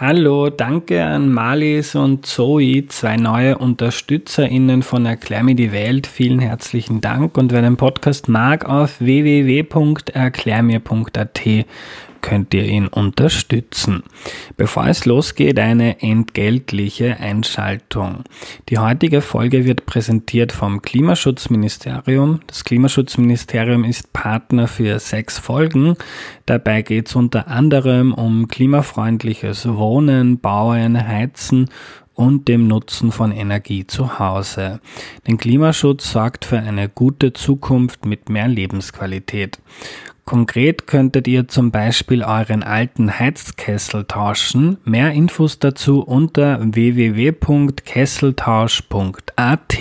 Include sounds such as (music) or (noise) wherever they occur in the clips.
Hallo, danke an Malis und Zoe, zwei neue UnterstützerInnen von Erklär mir die Welt. Vielen herzlichen Dank und wer den Podcast mag, auf www.erklärmir.at könnt ihr ihn unterstützen. Bevor es losgeht, eine entgeltliche Einschaltung. Die heutige Folge wird präsentiert vom Klimaschutzministerium. Das Klimaschutzministerium ist Partner für sechs Folgen. Dabei geht es unter anderem um klimafreundliches Wohnen, Bauen, Heizen und dem Nutzen von Energie zu Hause. Denn Klimaschutz sorgt für eine gute Zukunft mit mehr Lebensqualität. Konkret könntet ihr zum Beispiel euren alten Heizkessel tauschen. Mehr Infos dazu unter www.kesseltausch.at.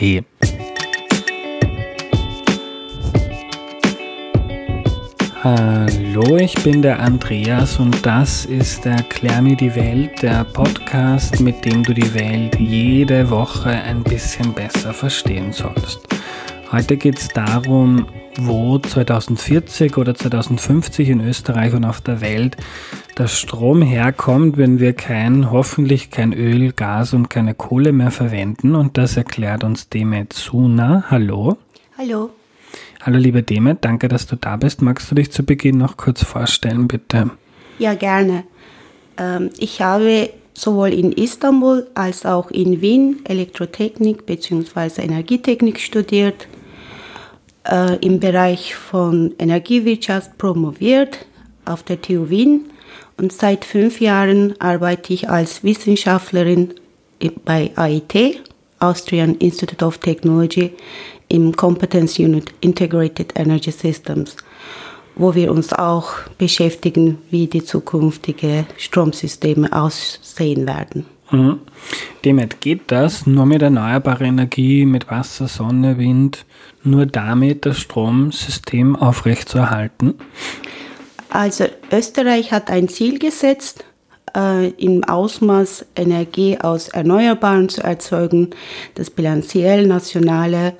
Hallo, ich bin der Andreas und das ist Erklär mir die Welt, der Podcast, mit dem du die Welt jede Woche ein bisschen besser verstehen sollst. Heute geht es darum, wo 2040 oder 2050 in Österreich und auf der Welt der Strom herkommt, wenn wir kein, hoffentlich kein Öl, Gas und keine Kohle mehr verwenden. Und das erklärt uns Demet Suna. Hallo. Hallo. Hallo liebe Demet, danke, dass du da bist. Magst du dich zu Beginn noch kurz vorstellen, bitte? Ja, gerne. Ähm, ich habe sowohl in Istanbul als auch in Wien Elektrotechnik bzw. Energietechnik studiert äh, im Bereich von Energiewirtschaft promoviert auf der TU Wien und seit fünf Jahren arbeite ich als Wissenschaftlerin bei AIT, Austrian Institute of Technology, im Competence Unit Integrated Energy Systems, wo wir uns auch beschäftigen, wie die zukünftigen Stromsysteme aussehen werden. Mhm. Demet, geht das nur mit erneuerbarer Energie, mit Wasser, Sonne, Wind, nur damit das Stromsystem aufrechtzuerhalten? Also Österreich hat ein Ziel gesetzt, äh, im Ausmaß Energie aus Erneuerbaren zu erzeugen, dass bilanziell nationale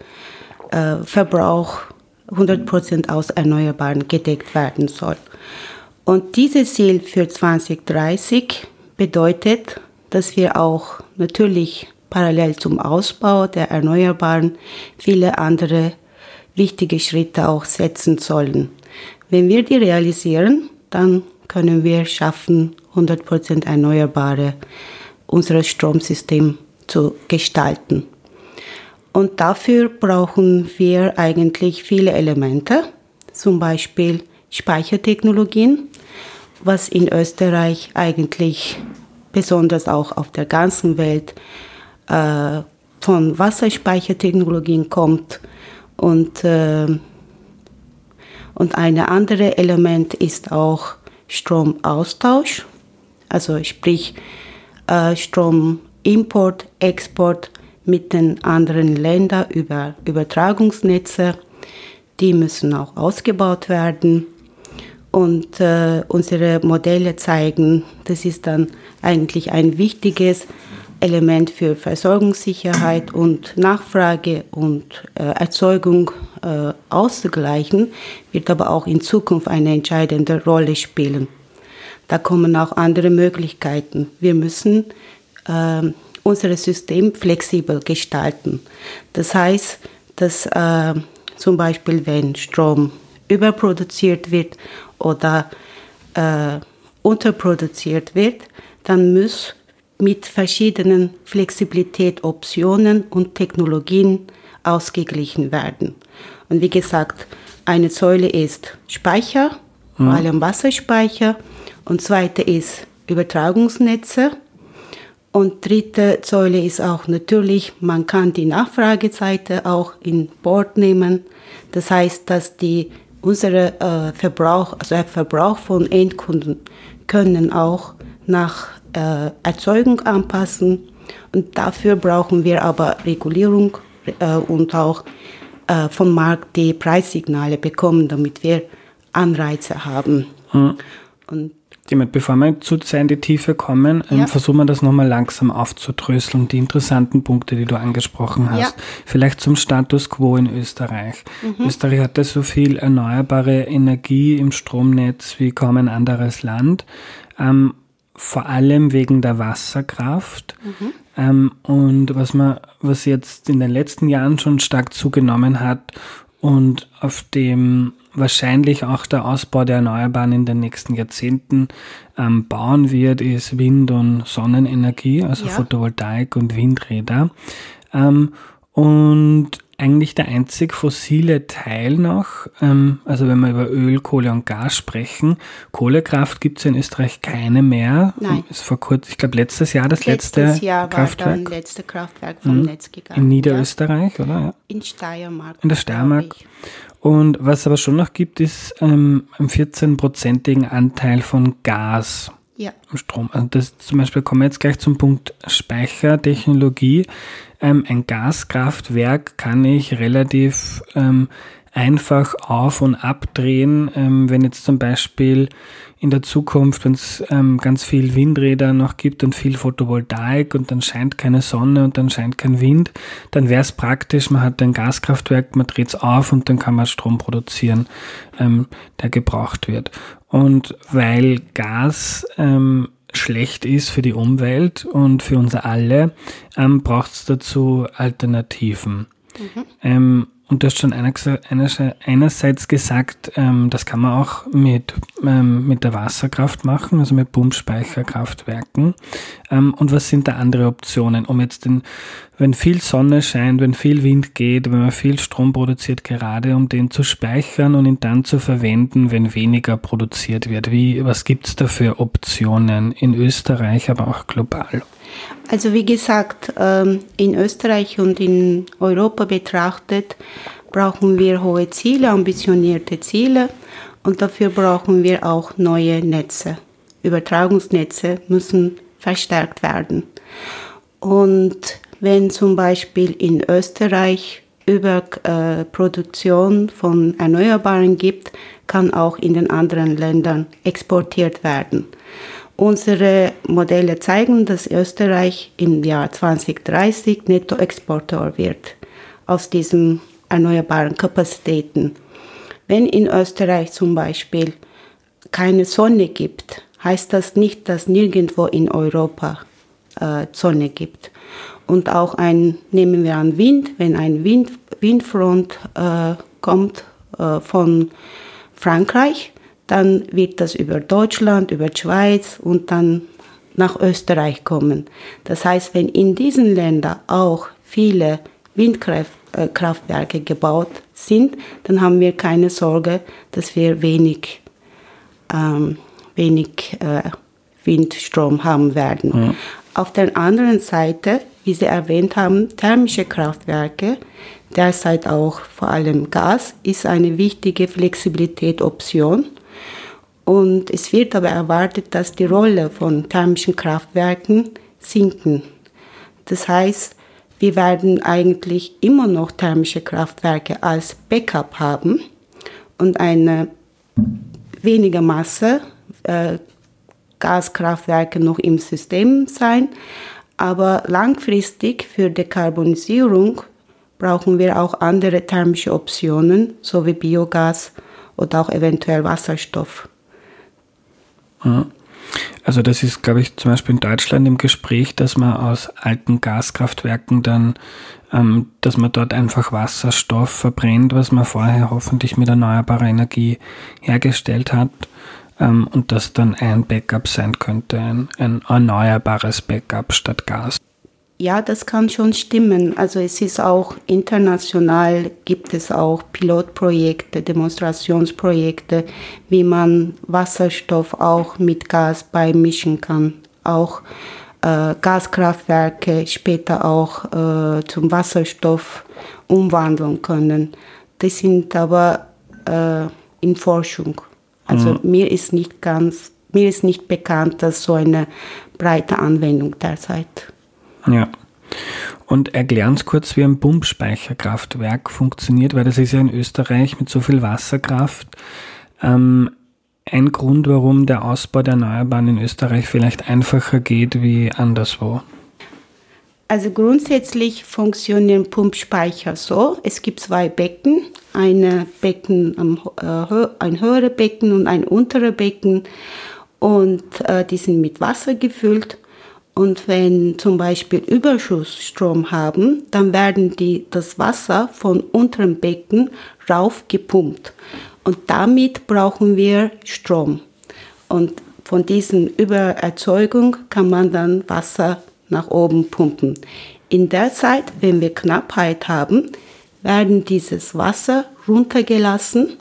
äh, Verbrauch 100% aus Erneuerbaren gedeckt werden soll. Und dieses Ziel für 2030 bedeutet, dass wir auch natürlich parallel zum Ausbau der Erneuerbaren viele andere wichtige Schritte auch setzen sollen. Wenn wir die realisieren, dann können wir schaffen, 100% erneuerbare unser Stromsystem zu gestalten. Und dafür brauchen wir eigentlich viele Elemente, zum Beispiel Speichertechnologien, was in Österreich eigentlich besonders auch auf der ganzen Welt äh, von Wasserspeichertechnologien kommt. Und, äh, und ein anderes Element ist auch Stromaustausch, also sprich äh, Stromimport, Export mit den anderen Ländern über Übertragungsnetze. Die müssen auch ausgebaut werden. Und äh, unsere Modelle zeigen, das ist dann eigentlich ein wichtiges Element für Versorgungssicherheit und Nachfrage und äh, Erzeugung äh, auszugleichen, wird aber auch in Zukunft eine entscheidende Rolle spielen. Da kommen auch andere Möglichkeiten. Wir müssen äh, unser System flexibel gestalten. Das heißt, dass äh, zum Beispiel, wenn Strom überproduziert wird oder äh, unterproduziert wird, dann muss mit verschiedenen Flexibilität, Optionen und Technologien ausgeglichen werden. Und wie gesagt, eine Säule ist Speicher, vor mhm. allem Wasserspeicher, und zweite ist Übertragungsnetze. Und dritte Säule ist auch natürlich, man kann die Nachfrageseite auch in Bord nehmen. Das heißt, dass die unsere äh, Verbrauch, also der Verbrauch von Endkunden können auch nach äh, Erzeugung anpassen. Und dafür brauchen wir aber Regulierung äh, und auch äh, vom Markt die Preissignale bekommen, damit wir Anreize haben. Mhm. Und Jemand, bevor wir zu sehr in die Tiefe kommen, ähm, ja. versuchen wir das nochmal langsam aufzudröseln, die interessanten Punkte, die du angesprochen hast. Ja. Vielleicht zum Status quo in Österreich. Mhm. Österreich hatte so viel erneuerbare Energie im Stromnetz wie kaum ein anderes Land. Ähm, vor allem wegen der Wasserkraft. Mhm. Ähm, und was man, was jetzt in den letzten Jahren schon stark zugenommen hat und auf dem wahrscheinlich auch der Ausbau der Erneuerbaren in den nächsten Jahrzehnten ähm, bauen wird, ist Wind- und Sonnenenergie, also ja. Photovoltaik und Windräder. Ähm, und eigentlich der einzig fossile Teil noch, ähm, also wenn wir über Öl, Kohle und Gas sprechen, Kohlekraft gibt es in Österreich keine mehr. Nein. Ist vor kurzem, ich glaube letztes Jahr das letztes letzte Jahr Kraftwerk. war das letzte Kraftwerk vom mhm. Netz gegangen. In Niederösterreich, ja. oder? Ja. In Steiermark. In der Steiermark. Und was aber schon noch gibt, ist ähm, einen 14-prozentigen Anteil von Gas ja. im Strom. Also das zum Beispiel kommen wir jetzt gleich zum Punkt Speichertechnologie. Ähm, ein Gaskraftwerk kann ich relativ ähm, einfach auf- und abdrehen, ähm, wenn jetzt zum Beispiel in der Zukunft, wenn es ähm, ganz viel Windräder noch gibt und viel Photovoltaik und dann scheint keine Sonne und dann scheint kein Wind, dann wäre es praktisch, man hat ein Gaskraftwerk, man dreht es auf und dann kann man Strom produzieren, ähm, der gebraucht wird. Und weil Gas ähm, schlecht ist für die Umwelt und für uns alle, ähm, braucht es dazu Alternativen. Mhm. Ähm, und du hast schon einerseits gesagt, ähm, das kann man auch mit, ähm, mit der Wasserkraft machen, also mit Pumpspeicherkraftwerken. Ähm, und was sind da andere Optionen, um jetzt den, wenn viel Sonne scheint, wenn viel Wind geht, wenn man viel Strom produziert, gerade um den zu speichern und ihn dann zu verwenden, wenn weniger produziert wird? Wie, was gibt's da für Optionen in Österreich, aber auch global? Also wie gesagt, ähm, in Österreich und in Europa betrachtet, brauchen wir hohe Ziele, ambitionierte Ziele und dafür brauchen wir auch neue Netze. Übertragungsnetze müssen verstärkt werden. Und wenn zum Beispiel in Österreich über äh, von Erneuerbaren gibt, kann auch in den anderen Ländern exportiert werden. Unsere Modelle zeigen, dass Österreich im Jahr 2030 Nettoexporteur wird aus diesen erneuerbaren Kapazitäten. Wenn in Österreich zum Beispiel keine Sonne gibt, heißt das nicht, dass nirgendwo in Europa äh, Sonne gibt. Und auch ein, nehmen wir an Wind, wenn ein Wind, Windfront äh, kommt äh, von Frankreich, dann wird das über Deutschland, über die Schweiz und dann nach Österreich kommen. Das heißt, wenn in diesen Ländern auch viele Windkraftwerke gebaut sind, dann haben wir keine Sorge, dass wir wenig, ähm, wenig äh, Windstrom haben werden. Ja. Auf der anderen Seite, wie Sie erwähnt haben, thermische Kraftwerke, derzeit auch vor allem Gas, ist eine wichtige Flexibilität-Option. Und es wird aber erwartet, dass die Rolle von thermischen Kraftwerken sinken. Das heißt, wir werden eigentlich immer noch thermische Kraftwerke als Backup haben und eine weniger Masse äh, Gaskraftwerke noch im System sein. Aber langfristig für Dekarbonisierung brauchen wir auch andere thermische Optionen, so wie Biogas oder auch eventuell Wasserstoff. Also das ist, glaube ich, zum Beispiel in Deutschland im Gespräch, dass man aus alten Gaskraftwerken dann, ähm, dass man dort einfach Wasserstoff verbrennt, was man vorher hoffentlich mit erneuerbarer Energie hergestellt hat ähm, und das dann ein Backup sein könnte, ein, ein erneuerbares Backup statt Gas. Ja, das kann schon stimmen. Also es ist auch international, gibt es auch Pilotprojekte, Demonstrationsprojekte, wie man Wasserstoff auch mit Gas beimischen kann. Auch äh, Gaskraftwerke später auch äh, zum Wasserstoff umwandeln können. Das sind aber äh, in Forschung. Also mhm. mir ist nicht ganz, mir ist nicht bekannt, dass so eine breite Anwendung derzeit ja. Und erklär uns kurz, wie ein Pumpspeicherkraftwerk funktioniert, weil das ist ja in Österreich mit so viel Wasserkraft ähm, ein Grund, warum der Ausbau der Erneuerbaren in Österreich vielleicht einfacher geht wie anderswo. Also grundsätzlich funktionieren Pumpspeicher so. Es gibt zwei Becken, eine Becken, äh, ein höheres Becken und ein unteres Becken. und äh, die sind mit Wasser gefüllt. Und wenn zum Beispiel Überschussstrom haben, dann werden die, das Wasser von unterem Becken raufgepumpt. Und damit brauchen wir Strom. Und von diesen Übererzeugung kann man dann Wasser nach oben pumpen. In der Zeit, wenn wir Knappheit haben, werden dieses Wasser runtergelassen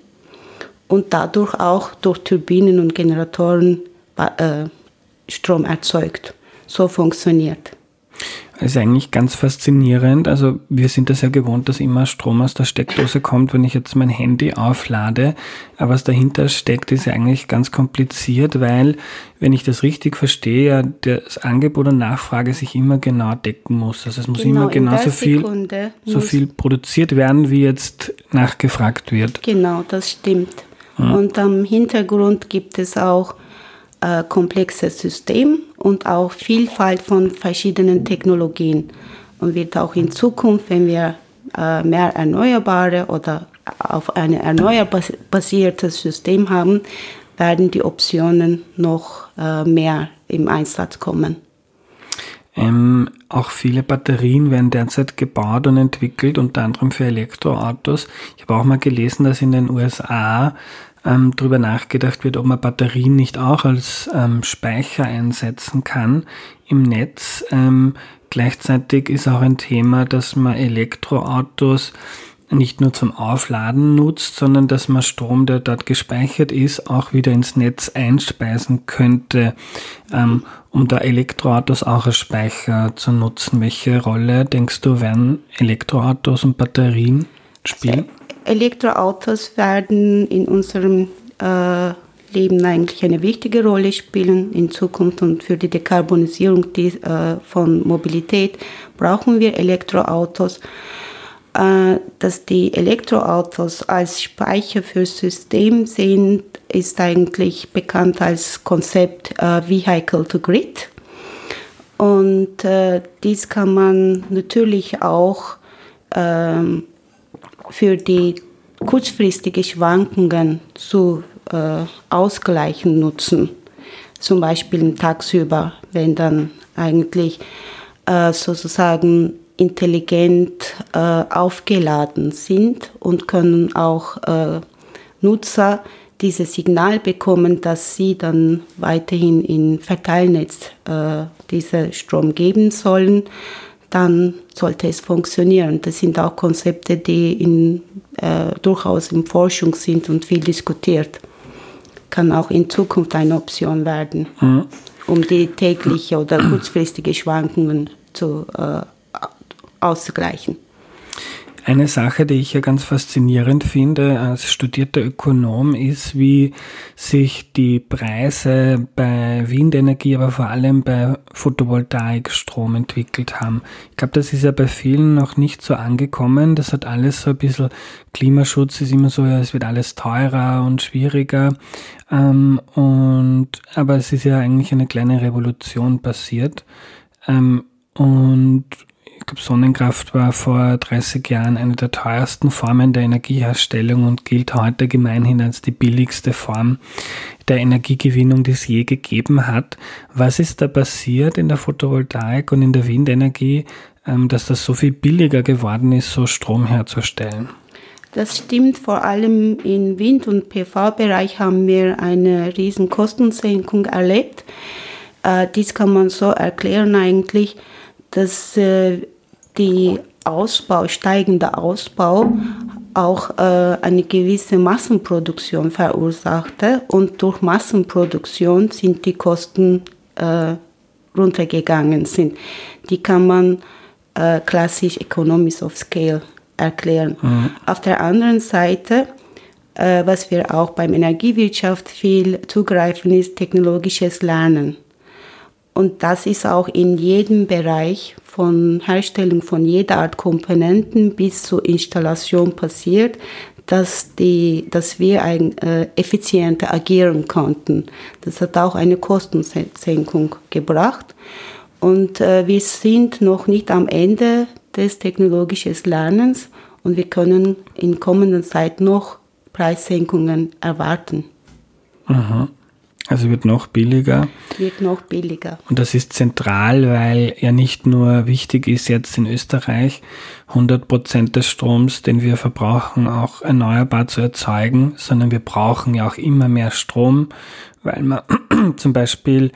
und dadurch auch durch Turbinen und Generatoren äh, Strom erzeugt. So funktioniert. Das ist eigentlich ganz faszinierend. Also wir sind das ja gewohnt, dass immer Strom aus der Steckdose kommt, wenn ich jetzt mein Handy auflade. Aber was dahinter steckt, ist ja eigentlich ganz kompliziert, weil, wenn ich das richtig verstehe, ja das Angebot und Nachfrage sich immer genau decken muss. Also es muss genau, immer genauso viel, so viel produziert werden, wie jetzt nachgefragt wird. Genau, das stimmt. Hm. Und am Hintergrund gibt es auch äh, komplexes System und auch Vielfalt von verschiedenen Technologien. Und wird auch in Zukunft, wenn wir äh, mehr erneuerbare oder auf ein erneuerbasiertes System haben, werden die Optionen noch äh, mehr im Einsatz kommen. Ähm, auch viele Batterien werden derzeit gebaut und entwickelt, unter anderem für Elektroautos. Ich habe auch mal gelesen, dass in den USA ähm, darüber nachgedacht wird, ob man Batterien nicht auch als ähm, Speicher einsetzen kann im Netz. Ähm, gleichzeitig ist auch ein Thema, dass man Elektroautos nicht nur zum Aufladen nutzt, sondern dass man Strom, der dort gespeichert ist, auch wieder ins Netz einspeisen könnte, ähm, um da Elektroautos auch als Speicher zu nutzen. Welche Rolle denkst du, werden Elektroautos und Batterien spielen? Elektroautos werden in unserem äh, Leben eigentlich eine wichtige Rolle spielen in Zukunft und für die Dekarbonisierung die, äh, von Mobilität brauchen wir Elektroautos. Äh, dass die Elektroautos als Speicher fürs System sind, ist eigentlich bekannt als Konzept äh, Vehicle to Grid. Und äh, dies kann man natürlich auch ähm, für die kurzfristigen Schwankungen zu äh, ausgleichen nutzen. Zum Beispiel tagsüber, wenn dann eigentlich äh, sozusagen intelligent äh, aufgeladen sind und können auch äh, Nutzer dieses Signal bekommen, dass sie dann weiterhin im Verteilnetz äh, diesen Strom geben sollen dann sollte es funktionieren. Das sind auch Konzepte, die in, äh, durchaus in Forschung sind und viel diskutiert. Kann auch in Zukunft eine Option werden, mhm. um die tägliche oder kurzfristige Schwankungen zu, äh, auszugleichen. Eine Sache, die ich ja ganz faszinierend finde als studierter Ökonom, ist, wie sich die Preise bei Windenergie, aber vor allem bei Photovoltaikstrom entwickelt haben. Ich glaube, das ist ja bei vielen noch nicht so angekommen. Das hat alles so ein bisschen, Klimaschutz ist immer so, ja, es wird alles teurer und schwieriger. Ähm, und, aber es ist ja eigentlich eine kleine Revolution passiert. Ähm, und glaube, Sonnenkraft war vor 30 Jahren eine der teuersten Formen der Energieherstellung und gilt heute gemeinhin als die billigste Form der Energiegewinnung, die es je gegeben hat. Was ist da passiert in der Photovoltaik und in der Windenergie, ähm, dass das so viel billiger geworden ist, so Strom herzustellen? Das stimmt, vor allem im Wind- und PV-Bereich haben wir eine riesen Kostensenkung erlebt. Äh, dies kann man so erklären eigentlich, dass äh, die Ausbau, steigende Ausbau auch äh, eine gewisse Massenproduktion verursachte und durch Massenproduktion sind die Kosten äh, runtergegangen sind. Die kann man äh, klassisch Economies of Scale erklären. Mhm. Auf der anderen Seite, äh, was wir auch beim Energiewirtschaft viel zugreifen, ist technologisches Lernen. Und das ist auch in jedem Bereich von Herstellung von jeder Art Komponenten bis zur Installation passiert, dass, die, dass wir ein, äh, effizienter agieren konnten. Das hat auch eine Kostensenkung gebracht. Und äh, wir sind noch nicht am Ende des technologischen Lernens und wir können in kommender Zeit noch Preissenkungen erwarten. Aha. Also wird noch billiger. Wird noch billiger. Und das ist zentral, weil ja nicht nur wichtig ist jetzt in Österreich 100 Prozent des Stroms, den wir verbrauchen, auch erneuerbar zu erzeugen, sondern wir brauchen ja auch immer mehr Strom, weil man (clears throat) zum Beispiel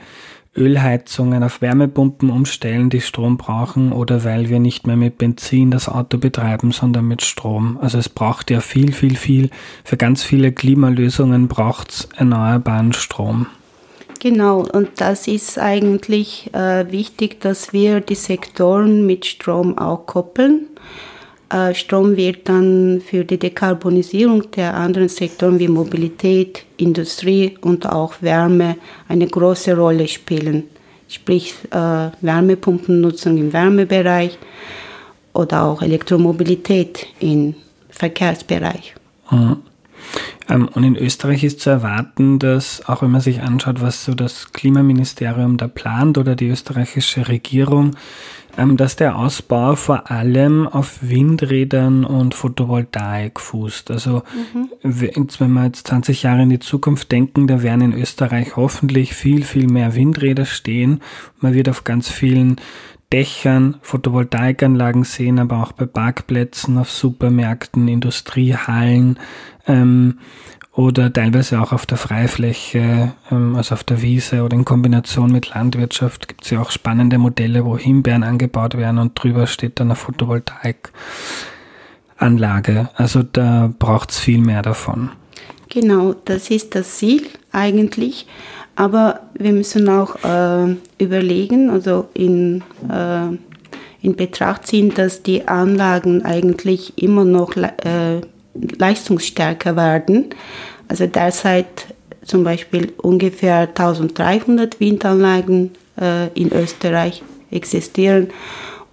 Ölheizungen auf Wärmepumpen umstellen, die Strom brauchen, oder weil wir nicht mehr mit Benzin das Auto betreiben, sondern mit Strom. Also es braucht ja viel, viel, viel. Für ganz viele Klimalösungen braucht es erneuerbaren Strom. Genau, und das ist eigentlich äh, wichtig, dass wir die Sektoren mit Strom auch koppeln. Äh, Strom wird dann für die Dekarbonisierung der anderen Sektoren wie Mobilität, Industrie und auch Wärme eine große Rolle spielen. Sprich äh, Wärmepumpennutzung im Wärmebereich oder auch Elektromobilität im Verkehrsbereich. Mhm. Ähm, und in Österreich ist zu erwarten, dass auch wenn man sich anschaut, was so das Klimaministerium da plant oder die österreichische Regierung, dass der Ausbau vor allem auf Windrädern und Photovoltaik fußt. Also mhm. wenn wir jetzt 20 Jahre in die Zukunft denken, da werden in Österreich hoffentlich viel, viel mehr Windräder stehen. Man wird auf ganz vielen Dächern Photovoltaikanlagen sehen, aber auch bei Parkplätzen, auf Supermärkten, Industriehallen ähm, oder teilweise auch auf der Freifläche, ähm, also auf der Wiese oder in Kombination mit Landwirtschaft gibt es ja auch spannende Modelle, wo Himbeeren angebaut werden und drüber steht dann eine Photovoltaikanlage. Also da braucht es viel mehr davon. Genau, das ist das Ziel eigentlich. Aber wir müssen auch äh, überlegen, also in, äh, in Betracht ziehen, dass die Anlagen eigentlich immer noch äh, leistungsstärker werden. Also derzeit zum Beispiel ungefähr 1300 Windanlagen äh, in Österreich existieren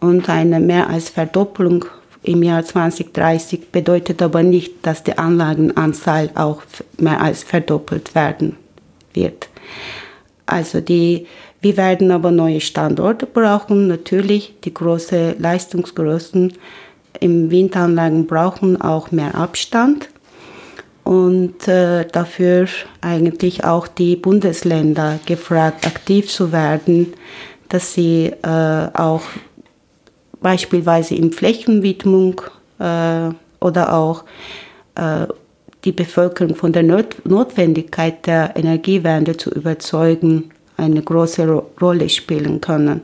und eine mehr als Verdoppelung im Jahr 2030 bedeutet aber nicht, dass die Anlagenanzahl auch mehr als verdoppelt werden wird. Also die, wir werden aber neue Standorte brauchen. Natürlich, die großen Leistungsgrößen im Windanlagen brauchen auch mehr Abstand. Und äh, dafür eigentlich auch die Bundesländer gefragt, aktiv zu werden, dass sie äh, auch beispielsweise in Flächenwidmung äh, oder auch äh, die Bevölkerung von der Not Notwendigkeit der Energiewende zu überzeugen, eine große Ro Rolle spielen können.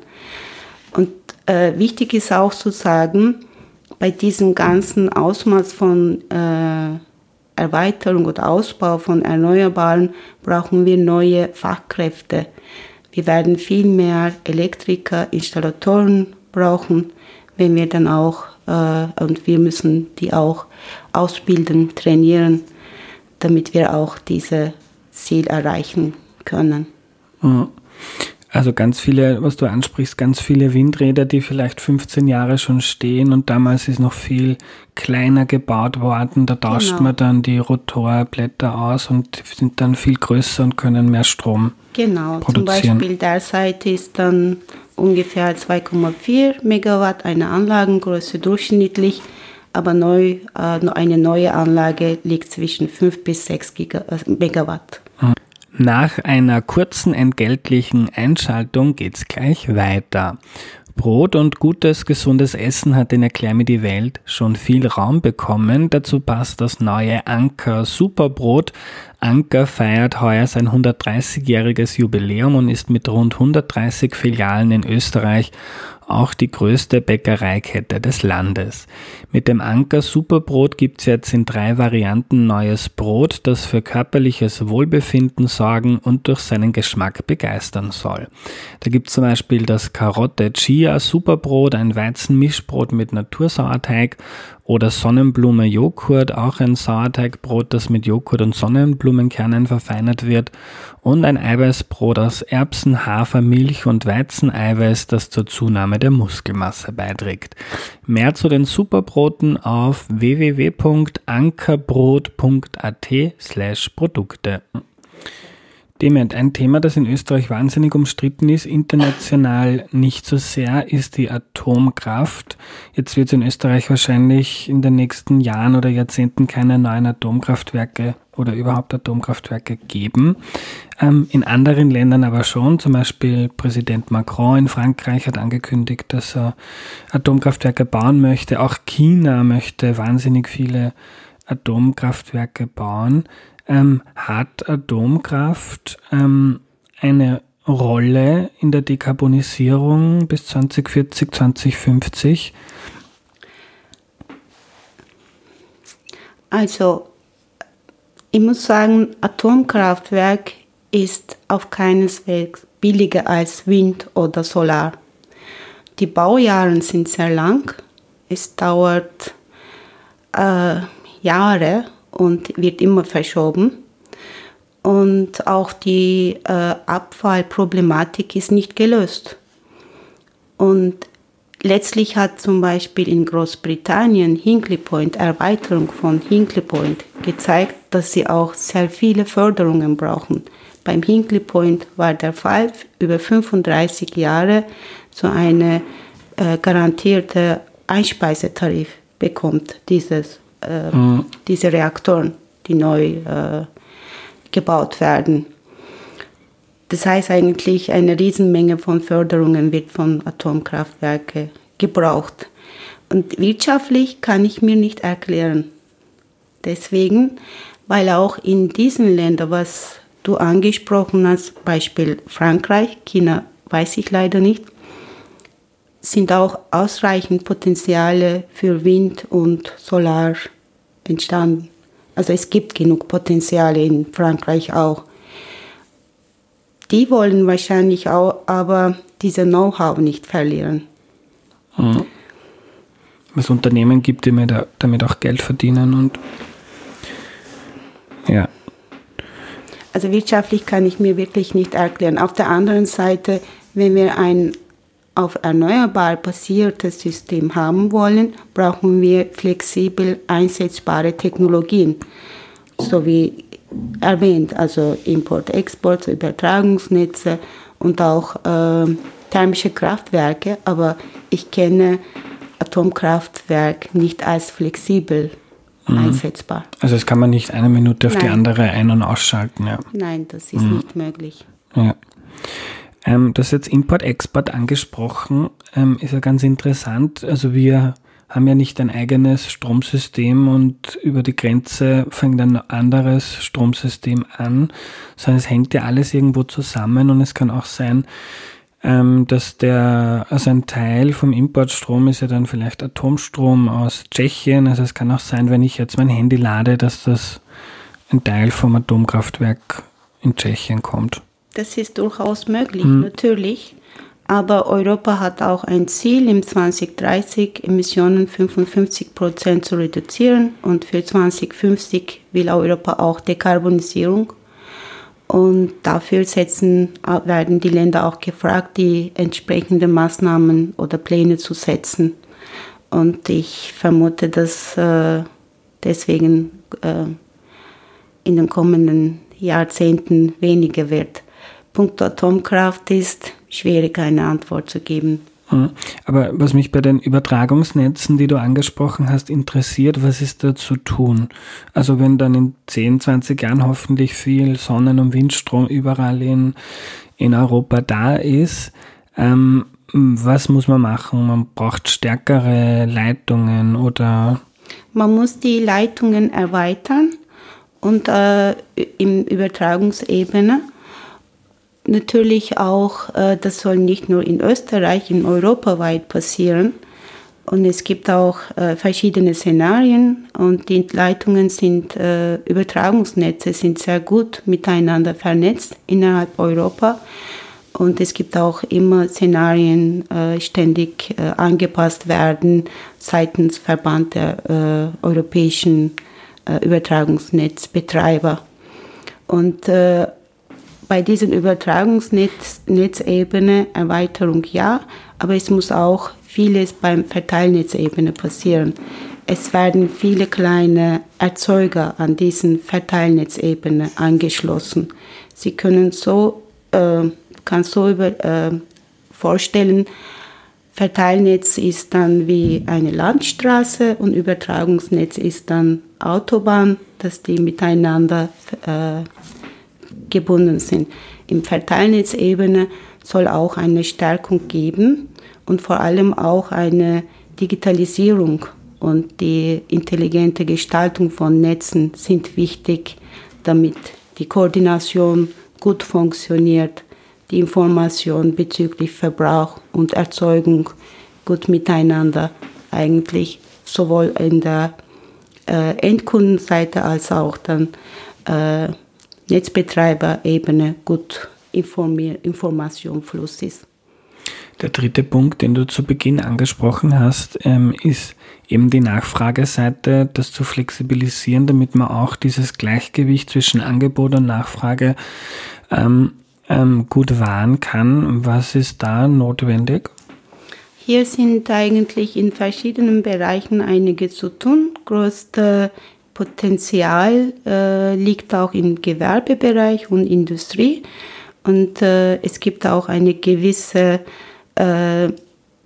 Und äh, wichtig ist auch zu sagen, bei diesem ganzen Ausmaß von äh, Erweiterung oder Ausbau von Erneuerbaren brauchen wir neue Fachkräfte. Wir werden viel mehr Elektriker, Installatoren brauchen, wenn wir dann auch äh, und wir müssen die auch ausbilden, trainieren, damit wir auch dieses Ziel erreichen können. Also ganz viele, was du ansprichst, ganz viele Windräder, die vielleicht 15 Jahre schon stehen und damals ist noch viel kleiner gebaut worden. Da tauscht genau. man dann die Rotorblätter aus und sind dann viel größer und können mehr Strom genau. produzieren. Zum Beispiel derzeit ist dann ungefähr 2,4 Megawatt eine Anlagengröße durchschnittlich, aber neu, äh, eine neue Anlage liegt zwischen 5 bis 6 Giga, äh, Megawatt. Nach einer kurzen entgeltlichen Einschaltung geht's gleich weiter. Brot und gutes, gesundes Essen hat in Erklär mir die Welt schon viel Raum bekommen. Dazu passt das neue Anker Superbrot. Anker feiert heuer sein 130-jähriges Jubiläum und ist mit rund 130 Filialen in Österreich auch die größte Bäckereikette des Landes. Mit dem Anker Superbrot gibt's jetzt in drei Varianten neues Brot, das für körperliches Wohlbefinden sorgen und durch seinen Geschmack begeistern soll. Da gibt's zum Beispiel das Karotte Chia Superbrot, ein Weizenmischbrot mit Natursauerteig oder Sonnenblume Joghurt, auch ein Sauerteigbrot, das mit Joghurt und Sonnenblumenkernen verfeinert wird und ein Eiweißbrot aus Erbsen, Hafer, Milch und Weizeneiweiß, das zur Zunahme der Muskelmasse beiträgt. Mehr zu den Superbroten auf www.ankerbrot.at slash Produkte. Dement, ein Thema, das in Österreich wahnsinnig umstritten ist, international nicht so sehr, ist die Atomkraft. Jetzt wird es in Österreich wahrscheinlich in den nächsten Jahren oder Jahrzehnten keine neuen Atomkraftwerke oder überhaupt Atomkraftwerke geben. Ähm, in anderen Ländern aber schon. Zum Beispiel Präsident Macron in Frankreich hat angekündigt, dass er Atomkraftwerke bauen möchte. Auch China möchte wahnsinnig viele Atomkraftwerke bauen. Ähm, hat Atomkraft ähm, eine Rolle in der Dekarbonisierung bis 2040, 2050? Also ich muss sagen, Atomkraftwerk ist auf keineswegs billiger als Wind oder Solar. Die Baujahre sind sehr lang. Es dauert äh, Jahre und wird immer verschoben. Und auch die äh, Abfallproblematik ist nicht gelöst. Und Letztlich hat zum Beispiel in Großbritannien Hinkley Point, Erweiterung von Hinkley Point, gezeigt, dass sie auch sehr viele Förderungen brauchen. Beim Hinkley Point war der Fall, über 35 Jahre so eine äh, garantierte Einspeisetarif bekommt dieses, äh, mhm. diese Reaktoren, die neu äh, gebaut werden. Das heißt eigentlich, eine Riesenmenge von Förderungen wird von Atomkraftwerken gebraucht. Und wirtschaftlich kann ich mir nicht erklären. Deswegen, weil auch in diesen Ländern, was du angesprochen hast, Beispiel Frankreich, China weiß ich leider nicht, sind auch ausreichend Potenziale für Wind und Solar entstanden. Also es gibt genug Potenziale in Frankreich auch die wollen wahrscheinlich auch aber diese Know-how nicht verlieren. Mhm. Was Unternehmen gibt, die damit auch Geld verdienen und ja. Also wirtschaftlich kann ich mir wirklich nicht erklären. Auf der anderen Seite, wenn wir ein auf erneuerbar basiertes System haben wollen, brauchen wir flexibel einsetzbare Technologien, so wie erwähnt, also Import, Export, Übertragungsnetze und auch äh, thermische Kraftwerke, aber ich kenne Atomkraftwerk nicht als flexibel mhm. einsetzbar. Also das kann man nicht eine Minute auf Nein. die andere ein- und ausschalten, ja. Nein, das ist mhm. nicht möglich. Ja. Ähm, das jetzt Import-Export angesprochen, ähm, ist ja ganz interessant. Also wir haben ja nicht ein eigenes Stromsystem und über die Grenze fängt ein anderes Stromsystem an, sondern es hängt ja alles irgendwo zusammen und es kann auch sein, ähm, dass der, also ein Teil vom Importstrom ist ja dann vielleicht Atomstrom aus Tschechien. Also es kann auch sein, wenn ich jetzt mein Handy lade, dass das ein Teil vom Atomkraftwerk in Tschechien kommt. Das ist durchaus möglich, hm. natürlich. Aber Europa hat auch ein Ziel, im 2030 Emissionen 55 Prozent zu reduzieren und für 2050 will Europa auch Dekarbonisierung. Und dafür setzen, werden die Länder auch gefragt, die entsprechenden Maßnahmen oder Pläne zu setzen. Und ich vermute, dass äh, deswegen äh, in den kommenden Jahrzehnten weniger wird. Punkt Atomkraft ist, schwierig eine Antwort zu geben. Aber was mich bei den Übertragungsnetzen, die du angesprochen hast, interessiert, was ist da zu tun? Also wenn dann in 10, 20 Jahren hoffentlich viel Sonnen- und Windstrom überall in, in Europa da ist, ähm, was muss man machen? Man braucht stärkere Leitungen oder? Man muss die Leitungen erweitern und äh, im Übertragungsebene natürlich auch, äh, das soll nicht nur in Österreich, in europaweit passieren. Und es gibt auch äh, verschiedene Szenarien und die Leitungen sind, äh, Übertragungsnetze sind sehr gut miteinander vernetzt innerhalb Europa. Und es gibt auch immer Szenarien, äh, ständig äh, angepasst werden seitens Verband der äh, europäischen äh, Übertragungsnetzbetreiber. Und bei diesen Übertragungsnetzebene Erweiterung ja, aber es muss auch vieles beim Verteilnetzebene passieren. Es werden viele kleine Erzeuger an diesen Verteilnetzebene angeschlossen. Sie können so, äh, kann so über, äh, vorstellen, Verteilnetz ist dann wie eine Landstraße und Übertragungsnetz ist dann Autobahn, dass die miteinander äh, gebunden sind. Im Verteilnetzebene soll auch eine Stärkung geben und vor allem auch eine Digitalisierung und die intelligente Gestaltung von Netzen sind wichtig, damit die Koordination gut funktioniert, die Information bezüglich Verbrauch und Erzeugung gut miteinander eigentlich sowohl in der äh, Endkundenseite als auch dann äh, Netzbetreiberebene gut Informationfluss ist. Der dritte Punkt, den du zu Beginn angesprochen hast, ähm, ist eben die Nachfrageseite, das zu flexibilisieren, damit man auch dieses Gleichgewicht zwischen Angebot und Nachfrage ähm, ähm, gut wahren kann. Was ist da notwendig? Hier sind eigentlich in verschiedenen Bereichen einige zu tun. Größte Potenzial äh, liegt auch im Gewerbebereich und Industrie. Und äh, es gibt auch eine gewisse äh,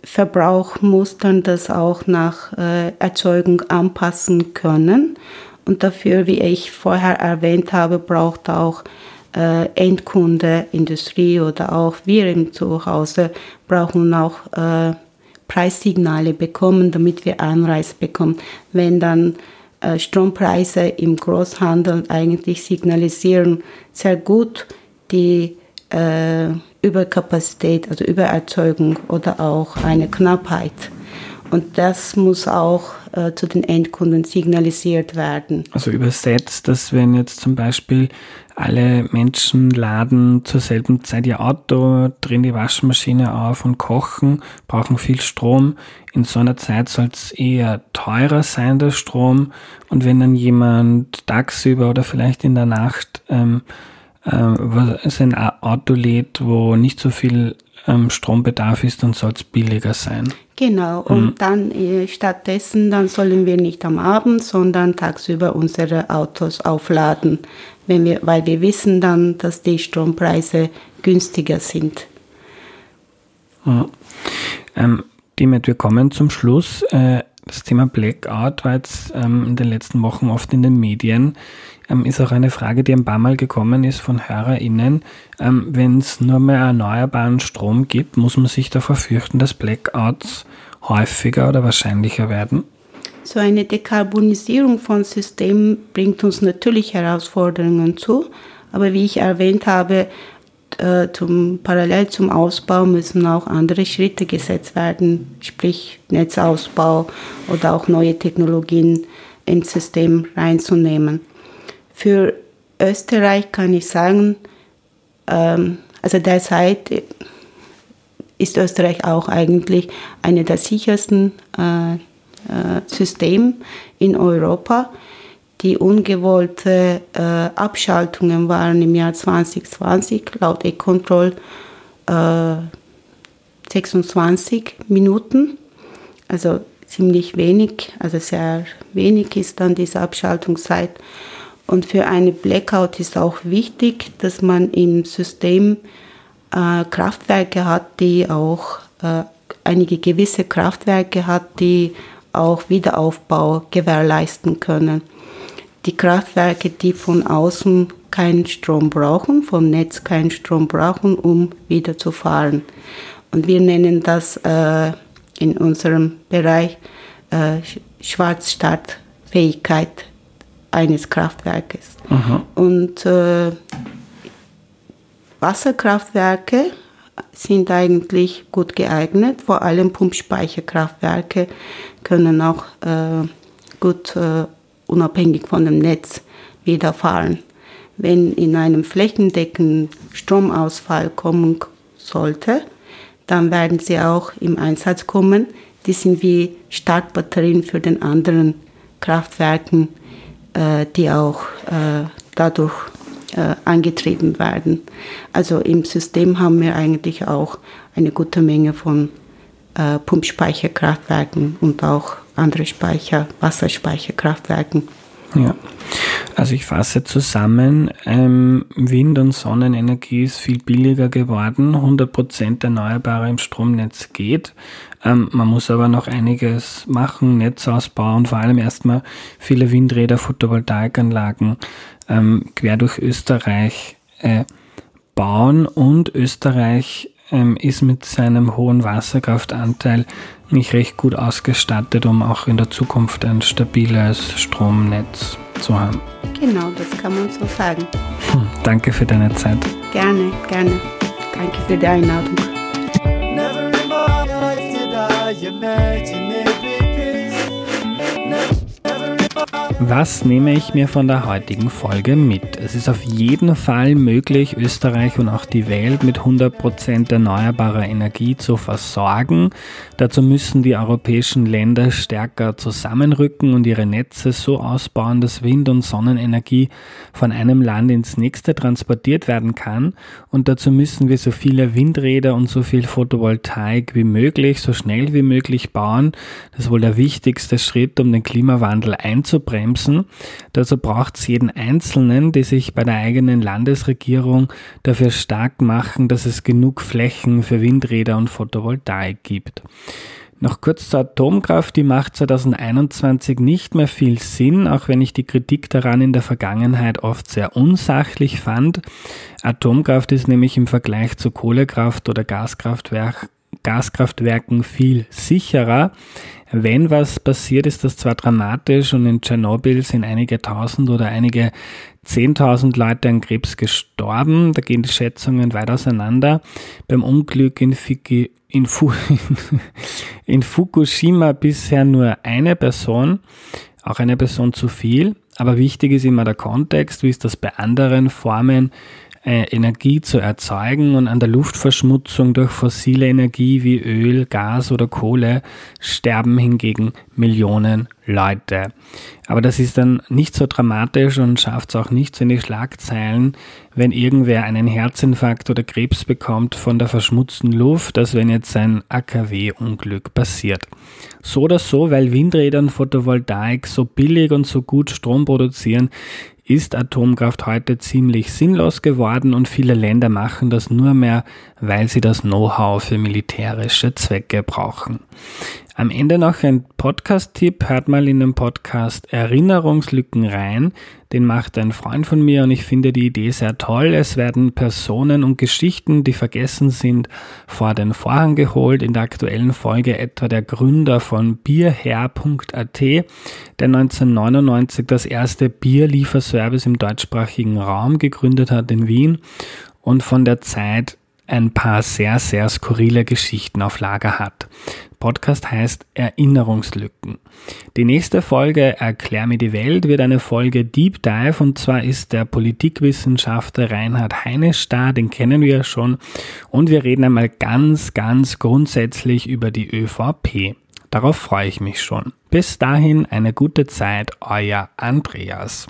Verbrauchmustern, das auch nach äh, Erzeugung anpassen können. Und dafür, wie ich vorher erwähnt habe, braucht auch äh, Endkunde, Industrie oder auch wir im Zuhause brauchen auch äh, Preissignale bekommen, damit wir Anreiz bekommen. Wenn dann Strompreise im Großhandel eigentlich signalisieren sehr gut die äh, Überkapazität, also Übererzeugung oder auch eine Knappheit. Und das muss auch äh, zu den Endkunden signalisiert werden. Also übersetzt, dass wenn jetzt zum Beispiel alle Menschen laden zur selben Zeit ihr Auto, drehen die Waschmaschine auf und kochen, brauchen viel Strom. In so einer Zeit soll es eher teurer sein, der Strom. Und wenn dann jemand tagsüber oder vielleicht in der Nacht ähm, äh, sein Auto lädt, wo nicht so viel ähm, Strombedarf ist, dann soll es billiger sein. Genau, und mhm. dann äh, stattdessen, dann sollen wir nicht am Abend, sondern tagsüber unsere Autos aufladen, wenn wir, weil wir wissen dann, dass die Strompreise günstiger sind. Mhm. Ähm, Demet, wir kommen zum Schluss. Äh, das Thema Blackout war jetzt ähm, in den letzten Wochen oft in den Medien. Ähm, ist auch eine Frage, die ein paar Mal gekommen ist von HörerInnen. Ähm, Wenn es nur mehr erneuerbaren Strom gibt, muss man sich davor fürchten, dass Blackouts häufiger oder wahrscheinlicher werden? So eine Dekarbonisierung von Systemen bringt uns natürlich Herausforderungen zu. Aber wie ich erwähnt habe, äh, zum, parallel zum Ausbau müssen auch andere Schritte gesetzt werden, sprich Netzausbau oder auch neue Technologien ins System reinzunehmen. Für Österreich kann ich sagen, ähm, also derzeit ist Österreich auch eigentlich eine der sichersten äh, äh, Systeme in Europa. Die ungewollte äh, Abschaltungen waren im Jahr 2020 laut E-Control äh, 26 Minuten, also ziemlich wenig, also sehr wenig ist dann diese Abschaltungszeit. Und für eine Blackout ist auch wichtig, dass man im System äh, Kraftwerke hat, die auch äh, einige gewisse Kraftwerke hat, die auch Wiederaufbau gewährleisten können. Die Kraftwerke, die von außen keinen Strom brauchen, vom Netz keinen Strom brauchen, um wieder zu fahren. Und wir nennen das äh, in unserem Bereich äh, Schwarzstartfähigkeit eines Kraftwerkes. Aha. Und äh, Wasserkraftwerke sind eigentlich gut geeignet, vor allem Pumpspeicherkraftwerke können auch äh, gut äh, unabhängig von dem Netz wieder fahren. Wenn in einem flächendeckenden Stromausfall kommen sollte, dann werden sie auch im Einsatz kommen. Die sind wie Startbatterien für den anderen Kraftwerken äh, die auch äh, dadurch äh, angetrieben werden. Also im System haben wir eigentlich auch eine gute Menge von Pumpspeicherkraftwerken und auch andere Speicher, Wasserspeicherkraftwerken. Ja. Also ich fasse zusammen, ähm, Wind- und Sonnenenergie ist viel billiger geworden, 100% erneuerbarer im Stromnetz geht. Ähm, man muss aber noch einiges machen, Netzausbau und vor allem erstmal viele Windräder, Photovoltaikanlagen ähm, quer durch Österreich äh, bauen und Österreich ähm, ist mit seinem hohen Wasserkraftanteil nicht recht gut ausgestattet, um auch in der Zukunft ein stabiles Stromnetz zu haben. Genau, das kann man so sagen. Hm, danke für deine Zeit. Gerne, gerne. Danke für die Einladung. Imagine. Was nehme ich mir von der heutigen Folge mit? Es ist auf jeden Fall möglich, Österreich und auch die Welt mit 100% erneuerbarer Energie zu versorgen. Dazu müssen die europäischen Länder stärker zusammenrücken und ihre Netze so ausbauen, dass Wind- und Sonnenenergie von einem Land ins nächste transportiert werden kann. Und dazu müssen wir so viele Windräder und so viel Photovoltaik wie möglich, so schnell wie möglich bauen. Das ist wohl der wichtigste Schritt, um den Klimawandel einzubremsen bremsen. Dazu braucht es jeden Einzelnen, die sich bei der eigenen Landesregierung dafür stark machen, dass es genug Flächen für Windräder und Photovoltaik gibt. Noch kurz zur Atomkraft, die macht 2021 nicht mehr viel Sinn, auch wenn ich die Kritik daran in der Vergangenheit oft sehr unsachlich fand. Atomkraft ist nämlich im Vergleich zu Kohlekraft oder Gaskraftwerk, Gaskraftwerken viel sicherer. Wenn was passiert, ist das zwar dramatisch und in Tschernobyl sind einige tausend oder einige zehntausend Leute an Krebs gestorben. Da gehen die Schätzungen weit auseinander. Beim Unglück in, Fiki, in, Fu, (laughs) in Fukushima bisher nur eine Person, auch eine Person zu viel. Aber wichtig ist immer der Kontext, wie ist das bei anderen Formen äh, Energie zu erzeugen und an der Luftverschmutzung durch fossile Energie wie Öl, Gas oder Kohle sterben hingegen Millionen Leute. Aber das ist dann nicht so dramatisch und schafft es auch nicht so in die Schlagzeilen, wenn irgendwer einen Herzinfarkt oder Krebs bekommt von der verschmutzten Luft, als wenn jetzt ein AKW-Unglück passiert. So oder so, weil Windräder und Photovoltaik so billig und so gut Strom produzieren, ist Atomkraft heute ziemlich sinnlos geworden und viele Länder machen das nur mehr, weil sie das Know-how für militärische Zwecke brauchen. Am Ende noch ein Podcast-Tipp. Hört mal in den Podcast Erinnerungslücken rein. Den macht ein Freund von mir und ich finde die Idee sehr toll. Es werden Personen und Geschichten, die vergessen sind, vor den Vorhang geholt. In der aktuellen Folge etwa der Gründer von bierherr.at, der 1999 das erste Bierlieferservice im deutschsprachigen Raum gegründet hat in Wien und von der Zeit ein paar sehr, sehr skurrile Geschichten auf Lager hat. Podcast heißt Erinnerungslücken. Die nächste Folge Erklär mir die Welt wird eine Folge Deep Dive und zwar ist der Politikwissenschaftler Reinhard Heinisch da, den kennen wir ja schon und wir reden einmal ganz, ganz grundsätzlich über die ÖVP. Darauf freue ich mich schon. Bis dahin eine gute Zeit, euer Andreas.